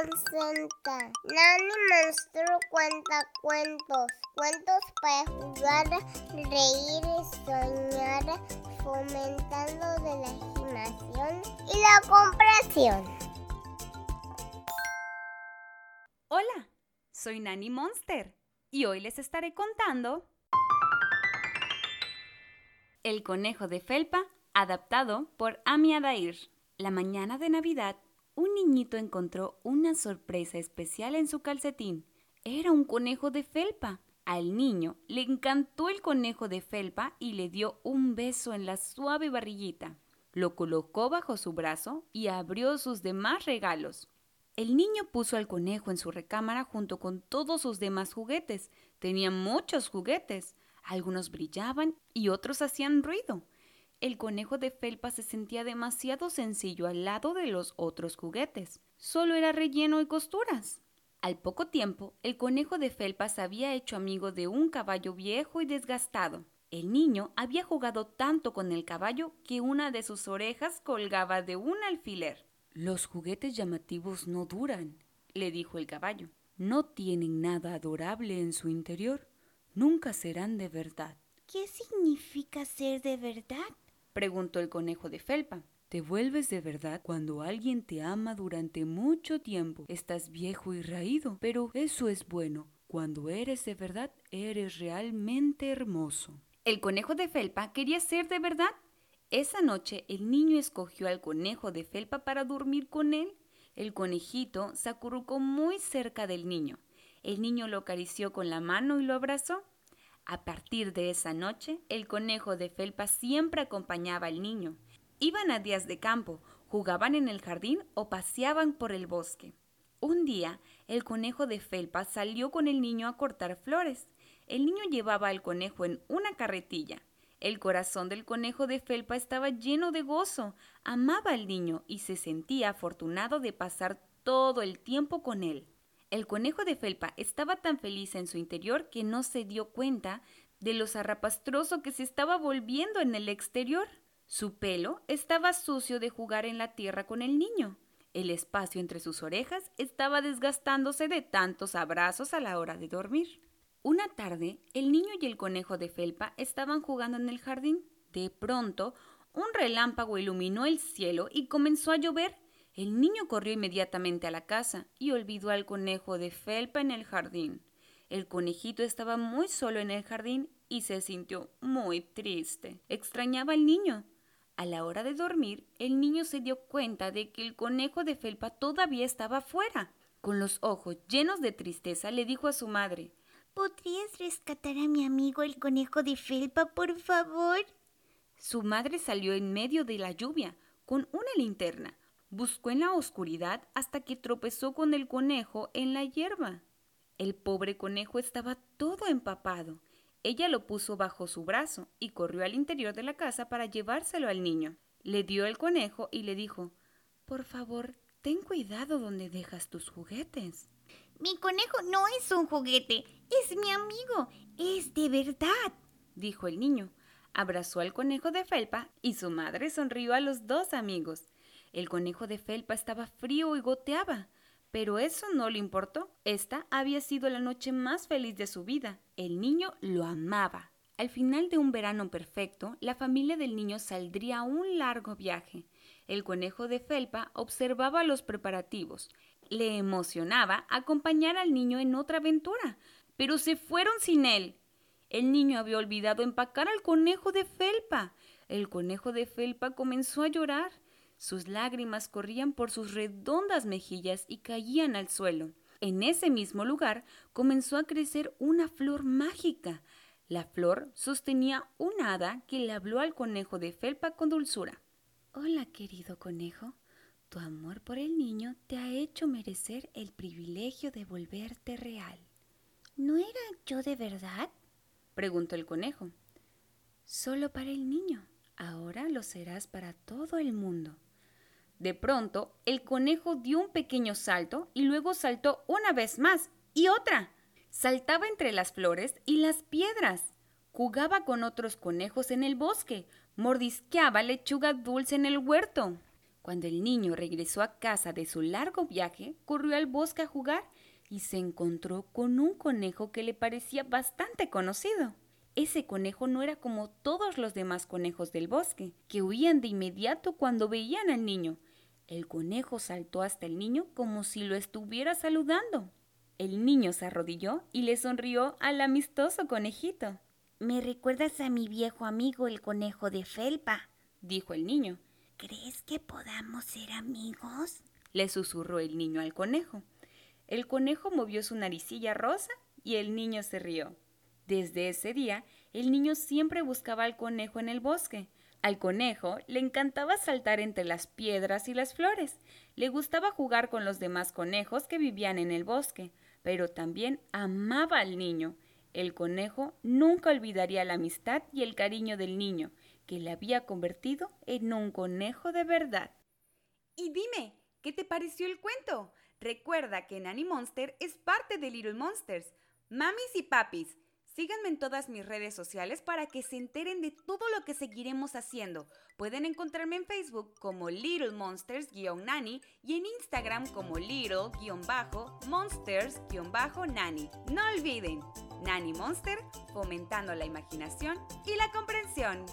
Nani Monstruo cuenta cuentos. Cuentos para jugar, reír soñar, fomentando de la imaginación y la comprensión. Hola, soy Nani Monster y hoy les estaré contando El conejo de felpa, adaptado por Ami Adair. La mañana de Navidad, un niñito encontró una sorpresa especial en su calcetín. Era un conejo de felpa. Al niño le encantó el conejo de felpa y le dio un beso en la suave barriguita. Lo colocó bajo su brazo y abrió sus demás regalos. El niño puso al conejo en su recámara junto con todos sus demás juguetes. Tenía muchos juguetes. Algunos brillaban y otros hacían ruido. El conejo de felpa se sentía demasiado sencillo al lado de los otros juguetes. Solo era relleno y costuras. Al poco tiempo, el conejo de felpa se había hecho amigo de un caballo viejo y desgastado. El niño había jugado tanto con el caballo que una de sus orejas colgaba de un alfiler. Los juguetes llamativos no duran, le dijo el caballo. No tienen nada adorable en su interior. Nunca serán de verdad. ¿Qué significa ser de verdad? Preguntó el conejo de felpa. Te vuelves de verdad cuando alguien te ama durante mucho tiempo. Estás viejo y raído, pero eso es bueno. Cuando eres de verdad, eres realmente hermoso. El conejo de felpa quería ser de verdad. Esa noche el niño escogió al conejo de felpa para dormir con él. El conejito se acurrucó muy cerca del niño. El niño lo acarició con la mano y lo abrazó. A partir de esa noche, el conejo de felpa siempre acompañaba al niño. Iban a días de campo, jugaban en el jardín o paseaban por el bosque. Un día, el conejo de felpa salió con el niño a cortar flores. El niño llevaba al conejo en una carretilla. El corazón del conejo de felpa estaba lleno de gozo. Amaba al niño y se sentía afortunado de pasar todo el tiempo con él. El conejo de felpa estaba tan feliz en su interior que no se dio cuenta de lo zarrapastroso que se estaba volviendo en el exterior. Su pelo estaba sucio de jugar en la tierra con el niño. El espacio entre sus orejas estaba desgastándose de tantos abrazos a la hora de dormir. Una tarde, el niño y el conejo de felpa estaban jugando en el jardín. De pronto, un relámpago iluminó el cielo y comenzó a llover. El niño corrió inmediatamente a la casa y olvidó al conejo de felpa en el jardín. El conejito estaba muy solo en el jardín y se sintió muy triste. Extrañaba al niño. A la hora de dormir, el niño se dio cuenta de que el conejo de felpa todavía estaba fuera. Con los ojos llenos de tristeza, le dijo a su madre ¿Podrías rescatar a mi amigo el conejo de felpa, por favor? Su madre salió en medio de la lluvia, con una linterna. Buscó en la oscuridad hasta que tropezó con el conejo en la hierba. El pobre conejo estaba todo empapado. Ella lo puso bajo su brazo y corrió al interior de la casa para llevárselo al niño. Le dio el conejo y le dijo Por favor, ten cuidado donde dejas tus juguetes. Mi conejo no es un juguete, es mi amigo, es de verdad, dijo el niño. Abrazó al conejo de felpa y su madre sonrió a los dos amigos. El conejo de felpa estaba frío y goteaba, pero eso no le importó. Esta había sido la noche más feliz de su vida. El niño lo amaba. Al final de un verano perfecto, la familia del niño saldría a un largo viaje. El conejo de felpa observaba los preparativos. Le emocionaba acompañar al niño en otra aventura, pero se fueron sin él. El niño había olvidado empacar al conejo de felpa. El conejo de felpa comenzó a llorar. Sus lágrimas corrían por sus redondas mejillas y caían al suelo. En ese mismo lugar comenzó a crecer una flor mágica. La flor sostenía un hada que le habló al conejo de felpa con dulzura. Hola, querido conejo. Tu amor por el niño te ha hecho merecer el privilegio de volverte real. ¿No era yo de verdad? preguntó el conejo. Solo para el niño. Ahora lo serás para todo el mundo. De pronto, el conejo dio un pequeño salto y luego saltó una vez más y otra. Saltaba entre las flores y las piedras. Jugaba con otros conejos en el bosque. Mordisqueaba lechuga dulce en el huerto. Cuando el niño regresó a casa de su largo viaje, corrió al bosque a jugar y se encontró con un conejo que le parecía bastante conocido. Ese conejo no era como todos los demás conejos del bosque, que huían de inmediato cuando veían al niño. El conejo saltó hasta el niño como si lo estuviera saludando. El niño se arrodilló y le sonrió al amistoso conejito. Me recuerdas a mi viejo amigo el conejo de felpa, dijo el niño. ¿Crees que podamos ser amigos? le susurró el niño al conejo. El conejo movió su naricilla rosa y el niño se rió. Desde ese día, el niño siempre buscaba al conejo en el bosque. Al conejo le encantaba saltar entre las piedras y las flores. Le gustaba jugar con los demás conejos que vivían en el bosque, pero también amaba al niño. El conejo nunca olvidaría la amistad y el cariño del niño, que le había convertido en un conejo de verdad. Y dime, ¿qué te pareció el cuento? Recuerda que Nanny Monster es parte de Little Monsters. Mamis y papis, síganme en todas mis redes sociales para que se enteren de todo lo que seguiremos haciendo. Pueden encontrarme en Facebook como Little Monsters-Nanny y en Instagram como Little-Monsters-Nanny. No olviden, Nanny Monster fomentando la imaginación y la comprensión.